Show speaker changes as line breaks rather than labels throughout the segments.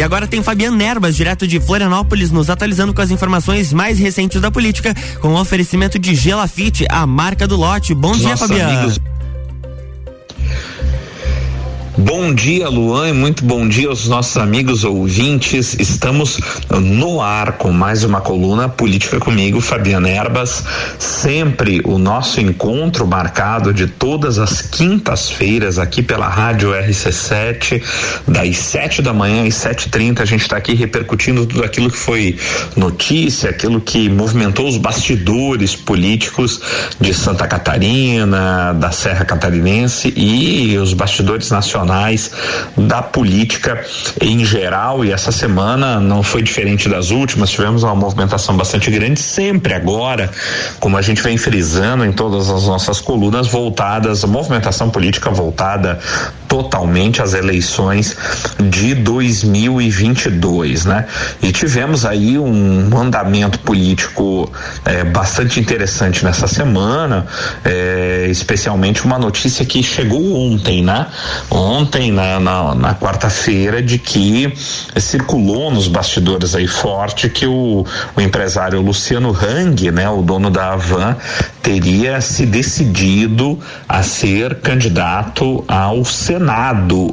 E agora tem Fabiano Nerbas, direto de Florianópolis, nos atualizando com as informações mais recentes da política, com o oferecimento de Gelafite, a marca do lote. Bom dia, Fabiano. Amigos
Bom dia, Luan, e muito bom dia aos nossos amigos ouvintes. Estamos no ar com mais uma coluna Política comigo, Fabiana Erbas. Sempre o nosso encontro marcado de todas as quintas-feiras aqui pela Rádio RC7, das 7 da manhã às 7h30. A gente está aqui repercutindo tudo aquilo que foi notícia, aquilo que movimentou os bastidores políticos de Santa Catarina, da Serra Catarinense e os bastidores nacionais da política em geral e essa semana não foi diferente das últimas, tivemos uma movimentação bastante grande, sempre agora, como a gente vem frisando em todas as nossas colunas voltadas, movimentação política voltada totalmente às eleições de 2022, né? E tivemos aí um andamento político é, bastante interessante nessa semana, é, especialmente uma notícia que chegou ontem, né? Ontem, na, na, na quarta-feira, de que circulou nos bastidores aí forte que o, o empresário Luciano Hang, né? O dono da Avan, teria se decidido a ser candidato ao Senado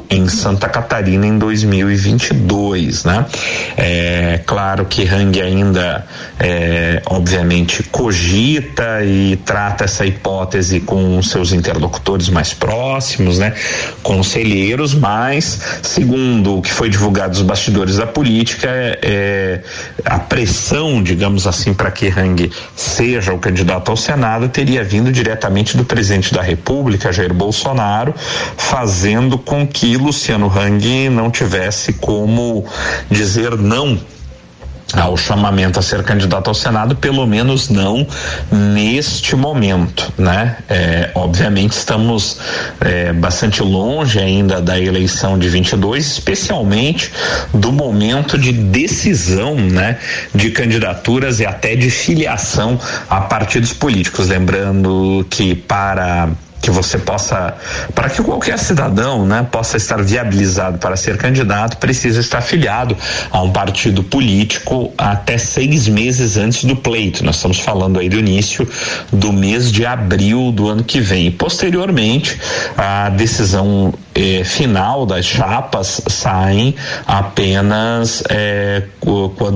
em Santa Catarina em 2022, né? É claro que Hang ainda, é, obviamente, cogita e trata essa hipótese com seus interlocutores mais próximos, né? Conselheiros, mas segundo o que foi divulgado nos bastidores da política, é, é a pressão, digamos assim, para que Hang seja o candidato ao Senado teria vindo diretamente do presidente da República, Jair Bolsonaro, fazendo com que Luciano Hang não tivesse como dizer não ao chamamento a ser candidato ao Senado, pelo menos não neste momento, né? É, obviamente estamos é, bastante longe ainda da eleição de 22, especialmente do momento de decisão, né? De candidaturas e até de filiação a partidos políticos, lembrando que para que você possa, para que qualquer cidadão, né, possa estar viabilizado para ser candidato, precisa estar afiliado a um partido político até seis meses antes do pleito. Nós estamos falando aí do início do mês de abril do ano que vem. Posteriormente, a decisão eh, final das chapas saem apenas eh,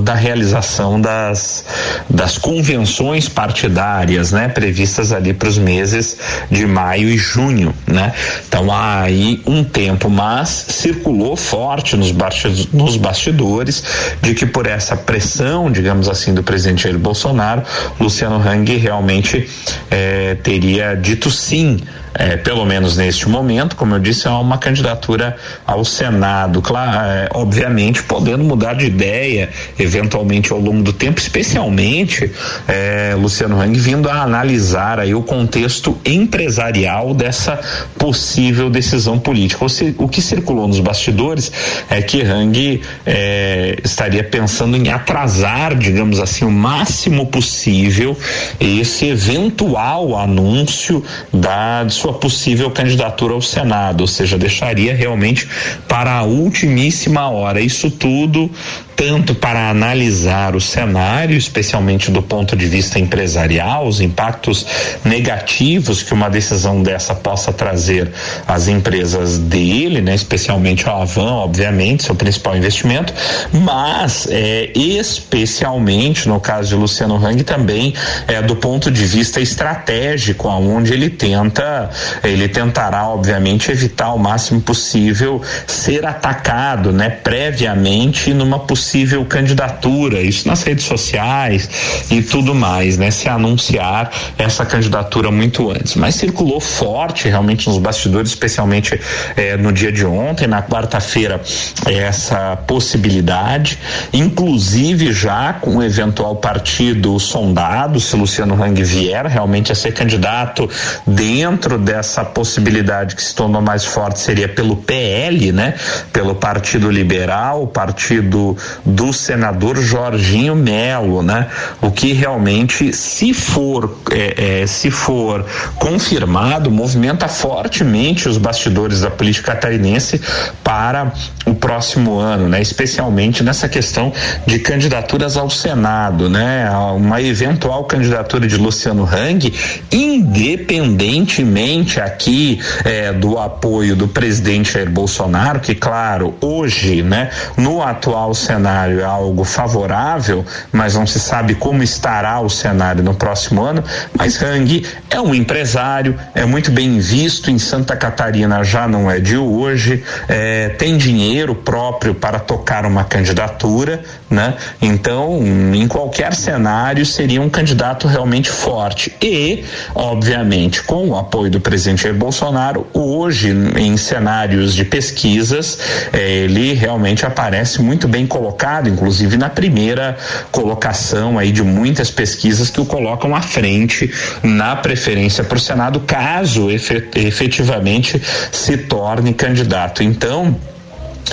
da realização das, das convenções partidárias, né, previstas ali para os meses de maio e junho, né? Então há aí um tempo, mas circulou forte nos, bastidores, nos bastidores de que por essa pressão, digamos assim, do presidente Jair Bolsonaro, Luciano Hang realmente eh, teria dito sim é, pelo menos neste momento, como eu disse, é uma candidatura ao Senado, claro, é, obviamente podendo mudar de ideia eventualmente ao longo do tempo, especialmente é, Luciano Hang vindo a analisar aí o contexto empresarial dessa possível decisão política. O, que circulou nos bastidores é que Hang é, estaria pensando em atrasar, digamos assim, o máximo possível esse eventual anúncio da sua possível candidatura ao Senado, ou seja, deixaria realmente para a ultimíssima hora. Isso tudo tanto para analisar o cenário, especialmente do ponto de vista empresarial, os impactos negativos que uma decisão dessa possa trazer às empresas dele, né, especialmente a Avan, obviamente, seu principal investimento, mas é, especialmente no caso de Luciano Hang também é do ponto de vista estratégico, aonde ele tenta, ele tentará obviamente evitar o máximo possível ser atacado, né, previamente numa possível possível candidatura, isso nas redes sociais e tudo mais, né? Se anunciar essa candidatura muito antes. Mas circulou forte realmente nos bastidores, especialmente eh, no dia de ontem, na quarta-feira, essa possibilidade, inclusive já com o eventual partido sondado, se Luciano Hang vier realmente a ser candidato dentro dessa possibilidade que se tornou mais forte seria pelo PL, né? Pelo Partido Liberal, Partido do senador Jorginho Melo, né? O que realmente, se for, é, é, se for confirmado, movimenta fortemente os bastidores da política catarinense para o próximo ano, né? Especialmente nessa questão de candidaturas ao Senado, né? Uma eventual candidatura de Luciano Hang, independentemente aqui é, do apoio do presidente Jair Bolsonaro, que claro, hoje, né, no atual cenário é algo favorável, mas não se sabe como estará o cenário no próximo ano, mas Hang é um empresário, é muito bem visto em Santa Catarina, já não é de hoje, é, tem dinheiro próprio para tocar uma candidatura, né? Então, em qualquer cenário seria um candidato realmente forte e, obviamente, com o apoio do presidente Jair Bolsonaro, hoje em cenários de pesquisas, eh, ele realmente aparece muito bem colocado, inclusive na primeira colocação aí de muitas pesquisas que o colocam à frente na preferência para o Senado, caso efetivamente se torne candidato. Então,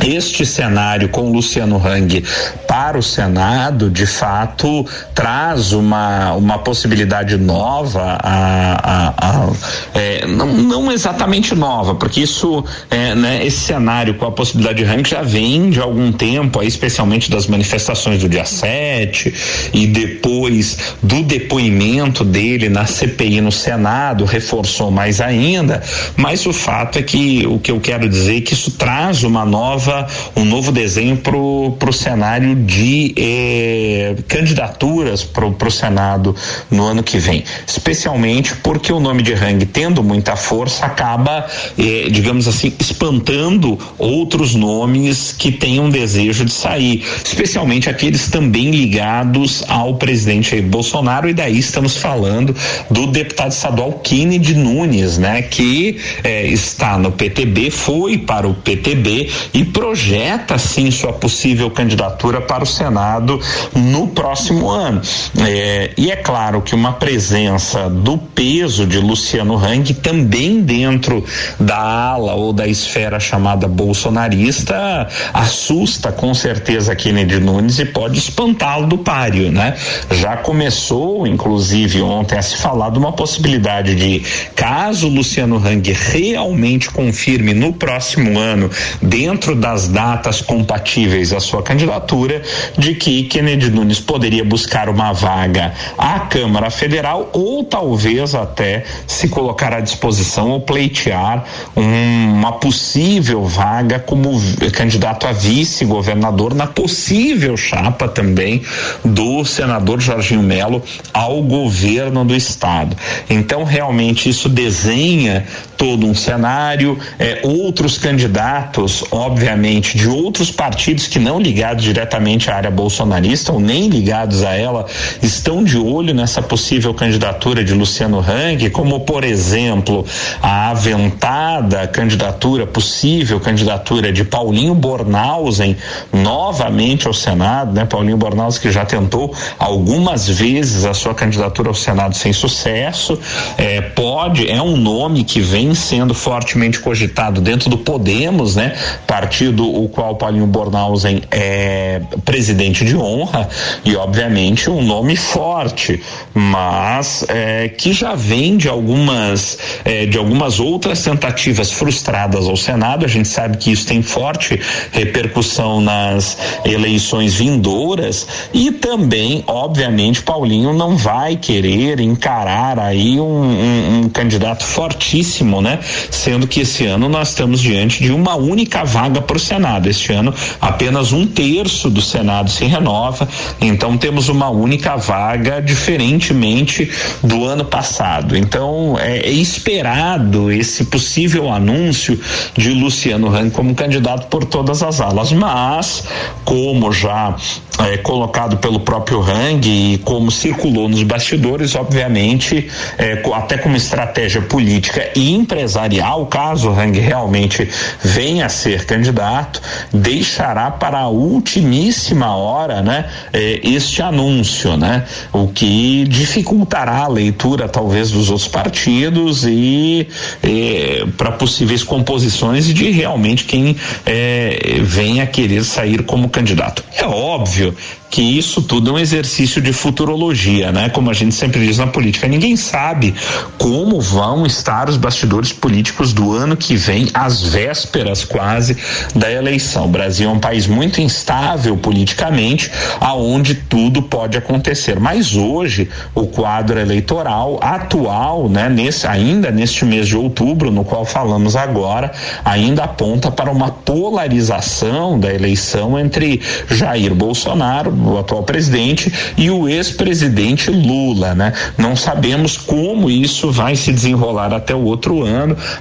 este cenário com Luciano Hang para o Senado, de fato, traz uma, uma possibilidade nova, a, a, a é, não, não, exatamente nova, porque isso, é, né, esse cenário com a possibilidade de Hang já vem de algum tempo, aí, especialmente das manifestações do dia 7 e depois do depoimento dele na CPI no Senado, reforçou mais ainda, mas o fato é que o que eu quero dizer é que isso traz uma nova nova, um novo desenho para o cenário de eh, candidaturas para o Senado no ano que vem. Especialmente porque o nome de Hang, tendo muita força, acaba, eh, digamos assim, espantando outros nomes que um desejo de sair, especialmente aqueles também ligados ao presidente Jair Bolsonaro, e daí estamos falando do deputado estadual Kennedy Nunes, né, que eh, está no PTB, foi para o PTB e projeta sim sua possível candidatura para o Senado no próximo ano. É, e é claro que uma presença do peso de Luciano Hang também dentro da ala ou da esfera chamada bolsonarista assusta com certeza Kennedy Nunes e pode espantá-lo do páreo, né? Já começou, inclusive ontem, a se falar de uma possibilidade de, caso Luciano Hang realmente confirme no próximo ano, dentro das datas compatíveis à sua candidatura, de que Kennedy Nunes poderia buscar uma vaga à Câmara Federal ou talvez até se colocar à disposição ou pleitear um, uma possível vaga como candidato a vice-governador na possível chapa também do senador Jorginho Melo ao governo do estado. Então, realmente, isso desenha todo um cenário. É, outros candidatos, obviamente, de outros partidos que não ligados diretamente à área bolsonarista ou nem ligados a ela, estão de olho nessa possível candidatura de Luciano Hang, como, por exemplo, a aventada candidatura, possível candidatura de Paulinho Bornhausen novamente ao Senado, né? Paulinho Bornhausen que já tentou algumas vezes a sua candidatura ao Senado sem sucesso, é, pode, é um nome que vem vem sendo fortemente cogitado dentro do Podemos, né? Partido o qual Paulinho Bornhausen é presidente de honra e obviamente um nome forte, mas é, que já vem de algumas é, de algumas outras tentativas frustradas ao Senado. A gente sabe que isso tem forte repercussão nas eleições vindouras e também, obviamente, Paulinho não vai querer encarar aí um, um, um candidato fortíssimo né? Sendo que esse ano nós estamos diante de uma única vaga para o Senado. Este ano apenas um terço do Senado se renova, então temos uma única vaga, diferentemente do ano passado. Então é, é esperado esse possível anúncio de Luciano Hang como candidato por todas as alas, mas como já é, colocado pelo próprio Hang e como circulou nos bastidores, obviamente, é, até como estratégia política e empresarial, caso Hang realmente venha a ser candidato, deixará para a ultimíssima hora, né, eh, este anúncio, né, o que dificultará a leitura talvez dos outros partidos e eh, para possíveis composições de realmente quem eh, venha querer sair como candidato. É óbvio que isso tudo é um exercício de futurologia, né? Como a gente sempre diz na política, ninguém sabe como vão estar os bastidores políticos do ano que vem, às vésperas quase da eleição. O Brasil é um país muito instável politicamente, aonde tudo pode acontecer. Mas hoje o quadro eleitoral atual, né, nesse ainda neste mês de outubro, no qual falamos agora, ainda aponta para uma polarização da eleição entre Jair Bolsonaro o atual presidente, e o ex-presidente Lula, né? Não sabemos como isso vai se desenrolar até o outro ano.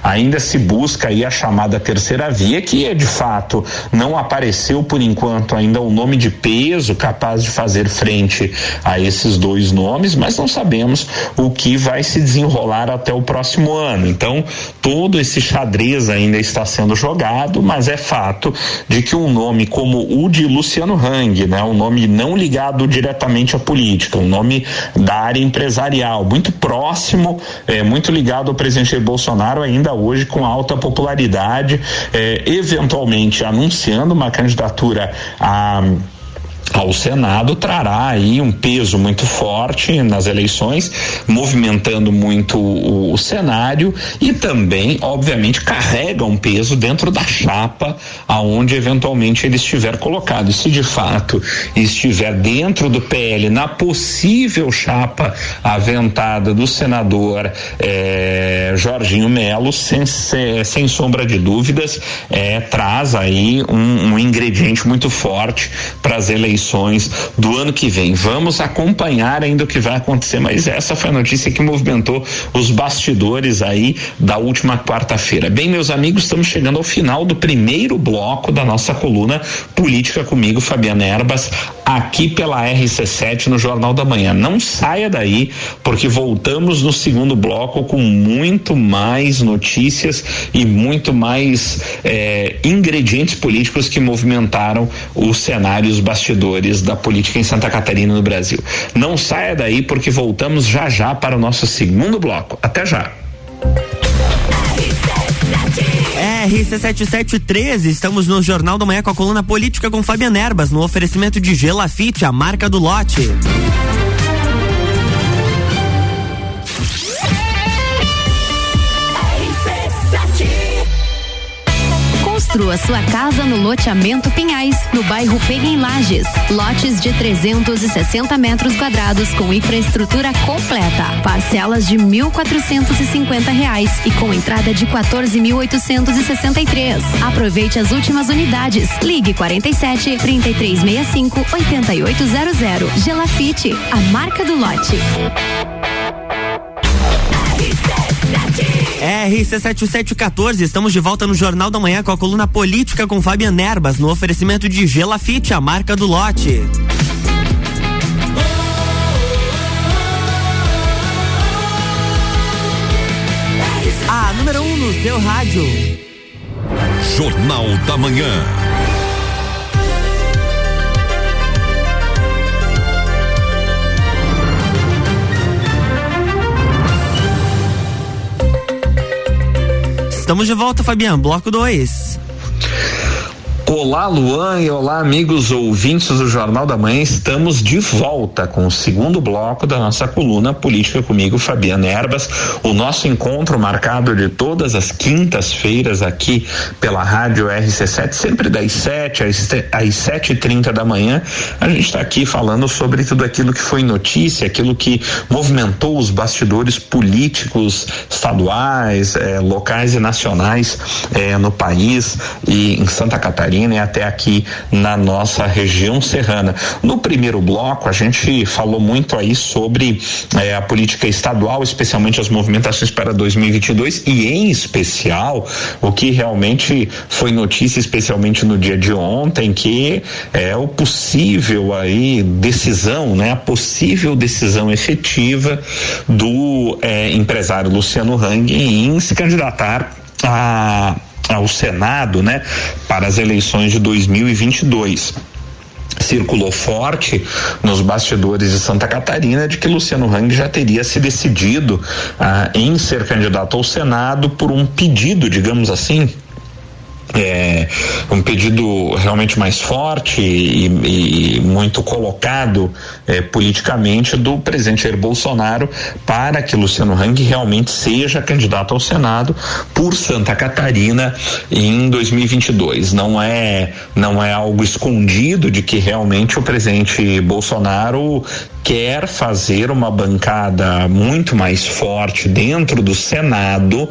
Ainda se busca aí a chamada terceira via, que é de fato não apareceu por enquanto ainda um nome de peso capaz de fazer frente a esses dois nomes, mas não sabemos o que vai se desenrolar até o próximo ano. Então, todo esse xadrez ainda está sendo jogado, mas é fato de que um nome como o de Luciano Hang, né, um nome não ligado diretamente à política, um nome da área empresarial, muito próximo, é, muito ligado ao presidente Bolsonaro, ainda hoje com alta popularidade, é, eventualmente anunciando uma candidatura a ao Senado trará aí um peso muito forte nas eleições, movimentando muito o, o, cenário e também, obviamente, carrega um peso dentro da chapa aonde eventualmente ele estiver colocado. Se de fato estiver dentro do PL na possível chapa aventada do senador eh, Jorginho Melo, sem, sem sombra de dúvidas, eh, traz aí um, um ingrediente muito forte para as eleições eleições do ano que vem. Vamos acompanhar ainda o que vai acontecer, mas essa foi a notícia que movimentou os bastidores aí da última quarta-feira. Bem, meus amigos, estamos chegando ao final do primeiro bloco da nossa coluna Política comigo, Fabiana Erbas, aqui pela RC7 no Jornal da Manhã. Não saia daí, porque voltamos no segundo bloco com muito mais notícias e muito mais eh, ingredientes políticos que movimentaram o cenário, os bastidores da política em Santa Catarina no Brasil. Não saia daí porque voltamos já já para o nosso segundo bloco. Até já.
RC7713, estamos no Jornal da Manhã com a coluna política com Fabiana Erbas, no oferecimento de Gelafite, a marca do lote.
Construa sua casa no loteamento Pinhais, no bairro Pega em Lages. Lotes de 360 metros quadrados com infraestrutura completa. Parcelas de 1.450 reais e com entrada de 14.863. Aproveite as últimas unidades. Ligue 47 3365 8800. Gelafite, a marca do lote.
RC7714, estamos de volta no Jornal da Manhã com a coluna política com Fabian Erbas, no oferecimento de Gelafite, a marca do lote. A número 1 um no seu rádio.
Jornal da Manhã.
Estamos de volta, Fabiano. Bloco 2.
Olá, Luan, e olá, amigos ouvintes do Jornal da Manhã. Estamos de volta com o segundo bloco da nossa coluna Política comigo, Fabiana Erbas. O nosso encontro marcado de todas as quintas-feiras aqui pela Rádio RC7, sempre das 7 às sete e trinta da manhã. A gente está aqui falando sobre tudo aquilo que foi notícia, aquilo que movimentou os bastidores políticos estaduais, eh, locais e nacionais eh, no país e em Santa Catarina E até aqui na nossa região serrana. No primeiro bloco, a gente falou muito aí sobre eh, a política estadual, especialmente as movimentações para 2022 e, em especial, o que realmente foi notícia, especialmente no dia de ontem, que é o possível aí decisão, né? A possível decisão efetiva do eh, empresário Luciano Hang em se candidatar a ao Senado, né, para as eleições de 2022 circulou forte nos bastidores de Santa Catarina de que Luciano Hang já teria se decidido ah, em ser candidato ao Senado por um pedido, digamos assim, é, um pedido realmente mais forte e, e muito colocado é, politicamente do presidente Jair Bolsonaro para que Luciano Hang realmente seja candidato ao Senado por Santa Catarina em 2022. Não é não é algo escondido de que realmente o presidente Bolsonaro quer fazer uma bancada muito mais forte dentro do Senado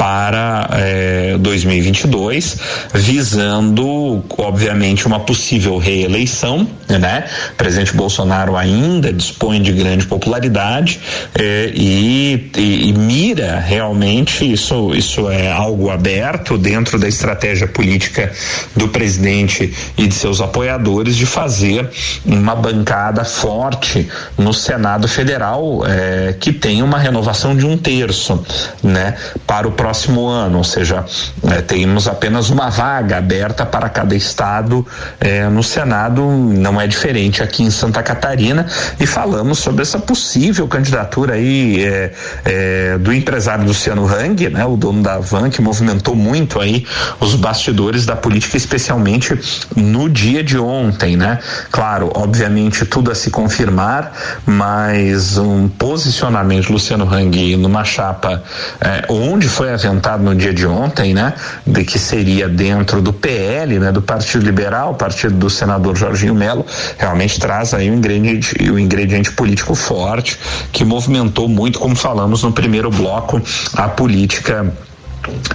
para eh, 2022, visando, obviamente, uma possível reeleição, né? O presidente Bolsonaro ainda dispõe de grande popularidade eh, e, e, e, mira realmente isso, isso é algo aberto dentro da estratégia política do presidente e de seus apoiadores de fazer uma bancada forte no Senado Federal eh, que tem uma renovação de um terço, né? Para o próximo ano, ou seja, eh, temos apenas uma vaga aberta para cada estado eh, no Senado, não é diferente aqui em Santa Catarina e falamos sobre essa possível candidatura aí eh, eh, do empresário Luciano Hang, né? O dono da Van que movimentou muito aí os bastidores da política, especialmente no dia de ontem, né? Claro, obviamente tudo a se confirmar, mas um posicionamento de Luciano Hang numa chapa eh, onde foi aventado no dia de ontem, né, de que seria dentro do PL, né, do Partido Liberal, partido do senador Jorginho Melo, realmente traz aí um ingrediente, um ingrediente político forte que movimentou muito, como falamos no primeiro bloco, a política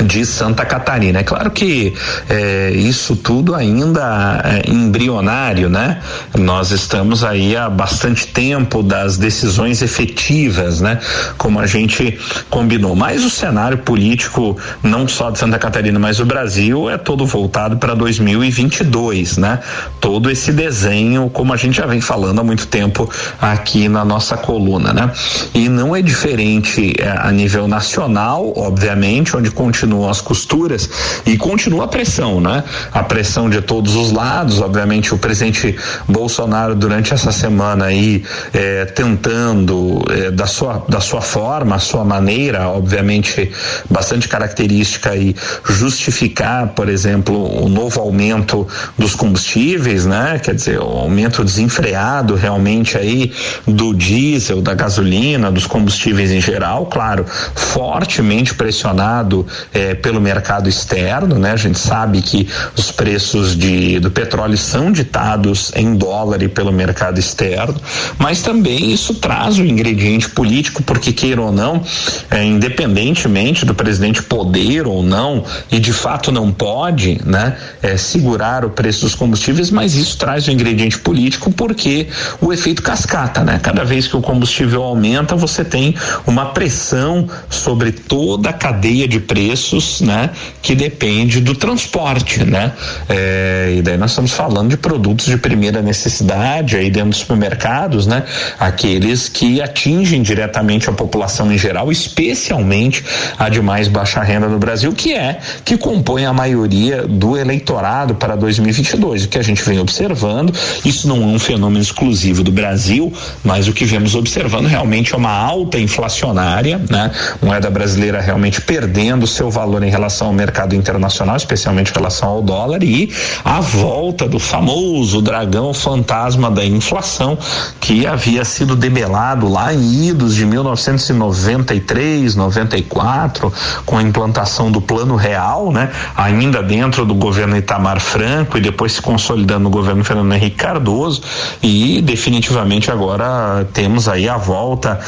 de Santa Catarina. É claro que é, isso tudo ainda é embrionário, né? Nós estamos aí há bastante tempo das decisões efetivas, né? Como a gente combinou. Mas o cenário político, não só de Santa Catarina, mas do Brasil, é todo voltado para 2022, né? Todo esse desenho, como a gente já vem falando há muito tempo aqui na nossa coluna, né? E não é diferente é, a nível nacional, obviamente, onde continuam as costuras e continua a pressão, né? A pressão de todos os lados, obviamente o presidente Bolsonaro durante essa semana aí eh, tentando eh, da sua da sua forma, a sua maneira, obviamente bastante característica aí justificar, por exemplo, o novo aumento dos combustíveis, né? Quer dizer, o aumento desenfreado realmente aí do diesel, da gasolina, dos combustíveis em geral, claro, fortemente pressionado é, pelo mercado externo, né? A gente sabe que os preços de, do petróleo são ditados em dólar e pelo mercado externo, mas também isso traz um ingrediente político, porque queira ou não, é, independentemente do presidente poder ou não, e de fato não pode, né? É, segurar o preço dos combustíveis, mas isso traz um ingrediente político porque o efeito cascata, né? Cada vez que o combustível aumenta, você tem uma pressão sobre toda a cadeia de preços preços, né, que depende do transporte, né? É, e daí nós estamos falando de produtos de primeira necessidade aí dentro dos supermercados, né? Aqueles que atingem diretamente a população em geral, especialmente a de mais baixa renda no Brasil, que é que compõe a maioria do eleitorado para 2022. O que a gente vem observando, isso não é um fenômeno exclusivo do Brasil, mas o que vemos observando realmente é uma alta inflacionária, né? Moeda brasileira realmente perdendo seu valor em relação ao mercado internacional, especialmente em relação ao dólar, e a volta do famoso dragão fantasma da inflação, que havia sido debelado lá em idos de 1993, 94, com a implantação do Plano Real, né? Ainda dentro do governo Itamar Franco e depois se consolidando no governo Fernando Henrique Cardoso, e definitivamente agora temos aí a volta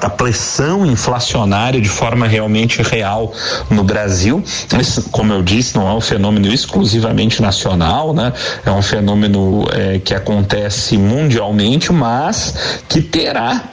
da pressão inflacionária de forma realmente real no Brasil. Mas, como eu disse, não é um fenômeno exclusivamente nacional, né? É um fenômeno é, que acontece mundialmente, mas que terá,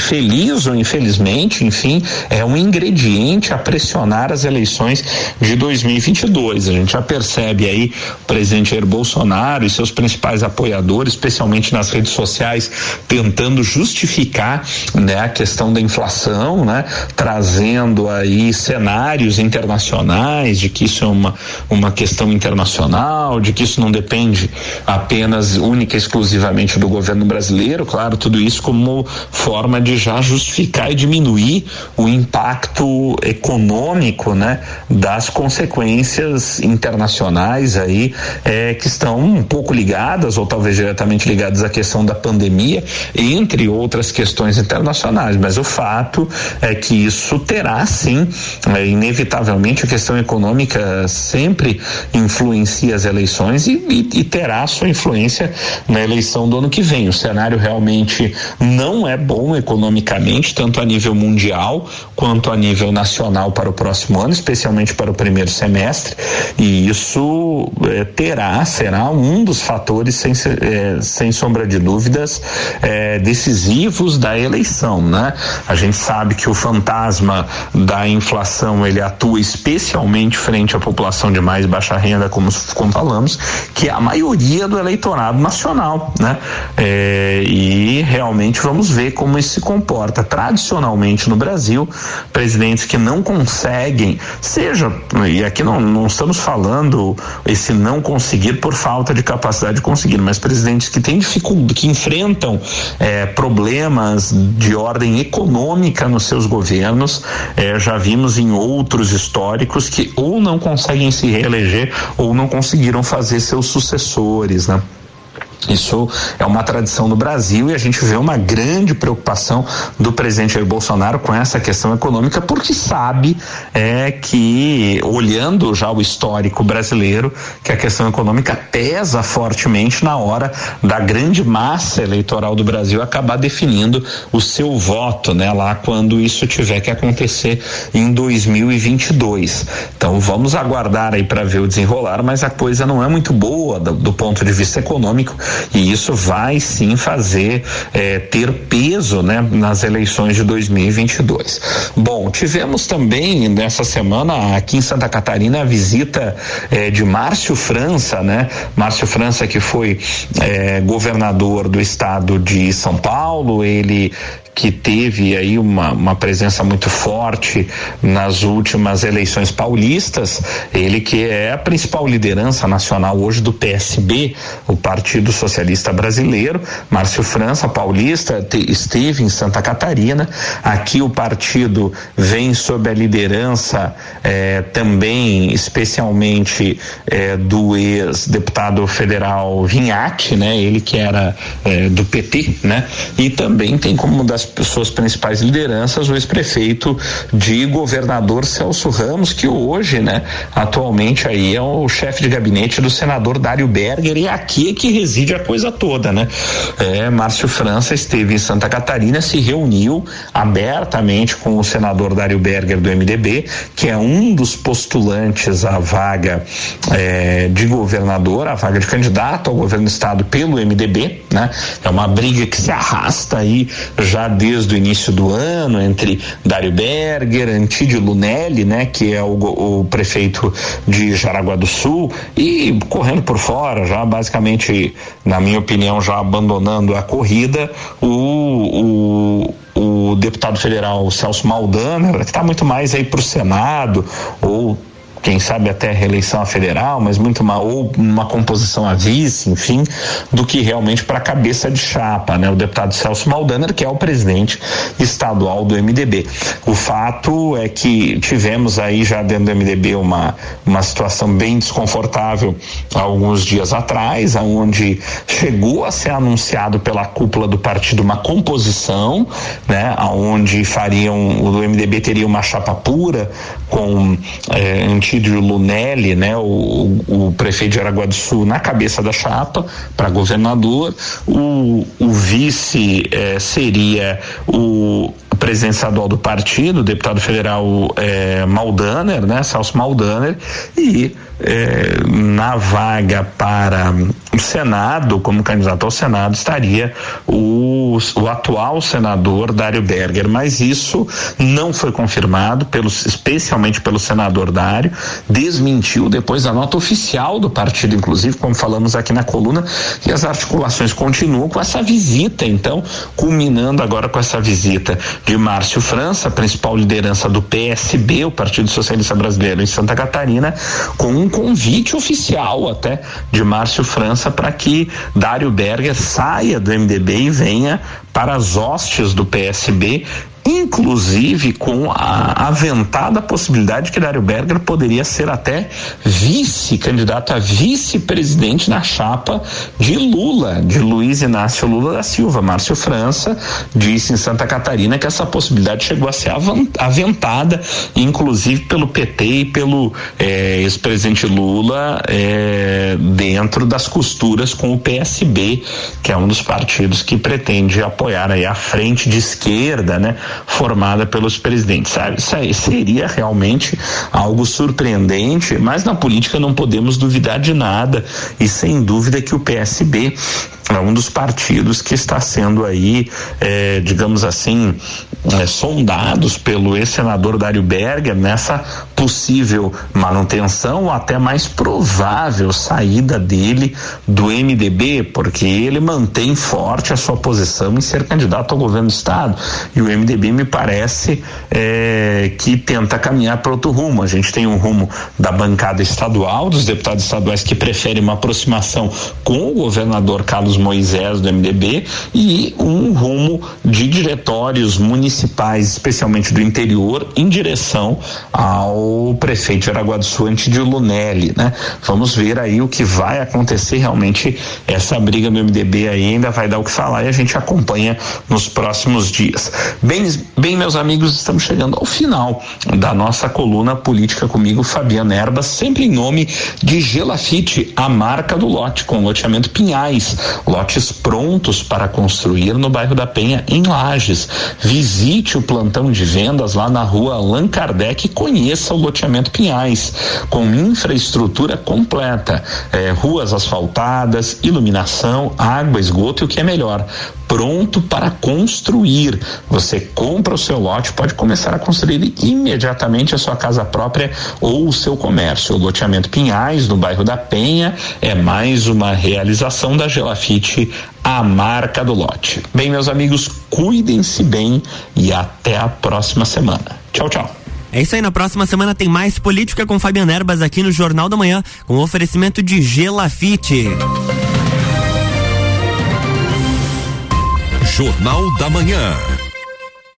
feliz ou infelizmente, enfim, é um ingrediente a pressionar as eleições de 2022. A gente já percebe aí o presidente Jair Bolsonaro e seus principais apoiadores, especialmente nas redes sociais, tentando justificar né, a questão da inflação, né, trazendo aí cenários internacionais de que isso é uma, uma questão internacional, de que isso não depende apenas única e exclusivamente do governo brasileiro, claro, tudo isso como forma de já justificar e diminuir o impacto econômico, né, das consequências internacionais aí é, que estão um pouco ligadas ou talvez diretamente ligadas à questão da pandemia, entre outras questões internacionais. Mas o fato é que isso terá sim, é, inevitavelmente, a questão econômica sempre influencia as eleições e, e, e terá sua influência na eleição do ano que vem. O cenário realmente não é bom economicamente, tanto a nível mundial quanto a nível nacional para o próximo ano, especialmente para o primeiro semestre, e isso é, terá, será um dos fatores, sem, é, sem sombra de dúvidas, é, decisivos da eleição, né? A gente sabe que o fantasma da inflação ele atua especialmente frente à população de mais baixa renda, como, como falamos, que é a maioria do eleitorado nacional, né? É, e realmente vamos ver como isso se comporta. Tradicionalmente no Brasil, presidentes que não conseguem, seja, e aqui não, não estamos falando esse não conseguir por falta de capacidade de conseguir, mas presidentes que têm dificuldade, que enfrentam é, problemas de ordem econômica nos seus governos, é, já vimos em outros históricos que ou não conseguem se reeleger ou não conseguiram fazer seus sucessores, né? Isso é uma tradição no Brasil e a gente vê uma grande preocupação do presidente Jair Bolsonaro com essa questão econômica, porque sabe é, que, olhando já o histórico brasileiro, que a questão econômica pesa fortemente na hora da grande massa eleitoral do Brasil acabar definindo o seu voto, né, lá quando isso tiver que acontecer em 2022. Então vamos aguardar aí para ver o desenrolar, mas a coisa não é muito boa do, do ponto de vista econômico e isso vai sim fazer é, ter peso né, nas eleições de 2022. Bom, tivemos também nessa semana aqui em Santa Catarina a visita é, de Márcio França, né? Márcio França que foi é, governador do estado de São Paulo, ele que teve aí uma, uma presença muito forte nas últimas eleições paulistas, ele que é a principal liderança nacional hoje do PSB, o Partido Socialista Brasileiro, Márcio França, paulista, te, esteve em Santa Catarina, aqui o partido vem sob a liderança eh, também, especialmente eh, do ex-deputado federal Vinhac, né, ele que era eh, do PT, né, e também tem como das suas principais lideranças o ex-prefeito de governador Celso Ramos, que hoje, né, atualmente aí é o chefe de gabinete do senador Dário Berger e aqui é que reside a coisa toda, né? É, Márcio França esteve em Santa Catarina, se reuniu abertamente com o senador Dário Berger do MDB, que é um dos postulantes à vaga é, de governador, a vaga de candidato ao governo do estado pelo MDB, né? É uma briga que se arrasta aí já desde o início do ano entre Dário Berger, Antídio Lunelli, né, que é o, o prefeito de Jaraguá do Sul, e correndo por fora, já basicamente, na minha opinião, já abandonando a corrida, o, o, o deputado federal Celso Maldana, que está muito mais aí para o Senado, ou quem sabe até reeleição a federal, mas muito uma ou uma composição a vice, enfim, do que realmente para a cabeça de chapa, né? O deputado Celso Maldaner, que é o presidente estadual do MDB. O fato é que tivemos aí já dentro do MDB uma uma situação bem desconfortável alguns dias atrás, aonde chegou a ser anunciado pela cúpula do partido uma composição, né? Aonde fariam o MDB teria uma chapa pura com eh, Antídio Lunelli, né, o, o, prefeito de Aragua do Sul, na cabeça da chapa para governador. O, o vice eh, seria o presidente estadual do partido, o deputado federal é, Maldaner, né, Celso Maldaner, e é, na vaga para Senado, como candidato ao Senado, estaria o, o atual senador Dário Berger, mas isso não foi confirmado, pelos, especialmente pelo senador Dário, desmentiu depois da nota oficial do partido, inclusive, como falamos aqui na coluna, que as articulações continuam com essa visita, então, culminando agora com essa visita de Márcio França, principal liderança do PSB, o Partido Socialista Brasileiro, em Santa Catarina, com um convite oficial até de Márcio França para que Dário Berger saia do MDB e venha para as hostes do PSB inclusive com a aventada possibilidade que Dário Berger poderia ser até vice-candidato a vice-presidente na chapa de Lula, de Luiz Inácio Lula da Silva. Márcio França disse em Santa Catarina que essa possibilidade chegou a ser aventada, inclusive pelo PT e pelo eh, ex-presidente Lula eh, dentro das costuras com o PSB, que é um dos partidos que pretende apoiar aí a frente de esquerda, né? Formada pelos presidentes. Sabe? Isso aí seria realmente algo surpreendente, mas na política não podemos duvidar de nada e sem dúvida que o PSB é um dos partidos que está sendo aí, é, digamos assim, é, sondados pelo ex-senador Dário Berger nessa possível manutenção ou até mais provável saída dele do MDB, porque ele mantém forte a sua posição em ser candidato ao governo do estado e o MDB me parece é, que tenta caminhar para outro rumo. A gente tem um rumo da bancada estadual, dos deputados estaduais que preferem uma aproximação com o governador Carlos Moisés do MDB e um rumo de diretórios municipais, especialmente do interior, em direção ao prefeito de Aragua do Sul, Antídio Lunelli, né? Vamos ver aí o que vai acontecer realmente essa briga no MDB aí ainda vai dar o que falar e a gente acompanha nos próximos dias. Bem, bem meus amigos, estamos chegando ao final da nossa coluna política comigo, Fabiana Erba, sempre em nome de Gelafite, a marca do lote com loteamento Pinhais, lotes prontos para construir no bairro da Penha em Lages. Visite o plantão de vendas lá na rua Allan Kardec e conheça o loteamento Pinhais, com infraestrutura completa, é, ruas asfaltadas, iluminação, água, esgoto e o que é melhor, pronto para construir. Você compra o seu lote, pode começar a construir imediatamente a sua casa própria ou o seu comércio. O loteamento Pinhais, no bairro da Penha, é mais uma realização da Gelafite, a marca do lote. Bem, meus amigos, cuidem-se bem e até a próxima semana. Tchau, tchau.
É isso aí, na próxima semana tem mais política com Fabiano Erbas aqui no Jornal da Manhã, com oferecimento de Gelafite.
Jornal da Manhã.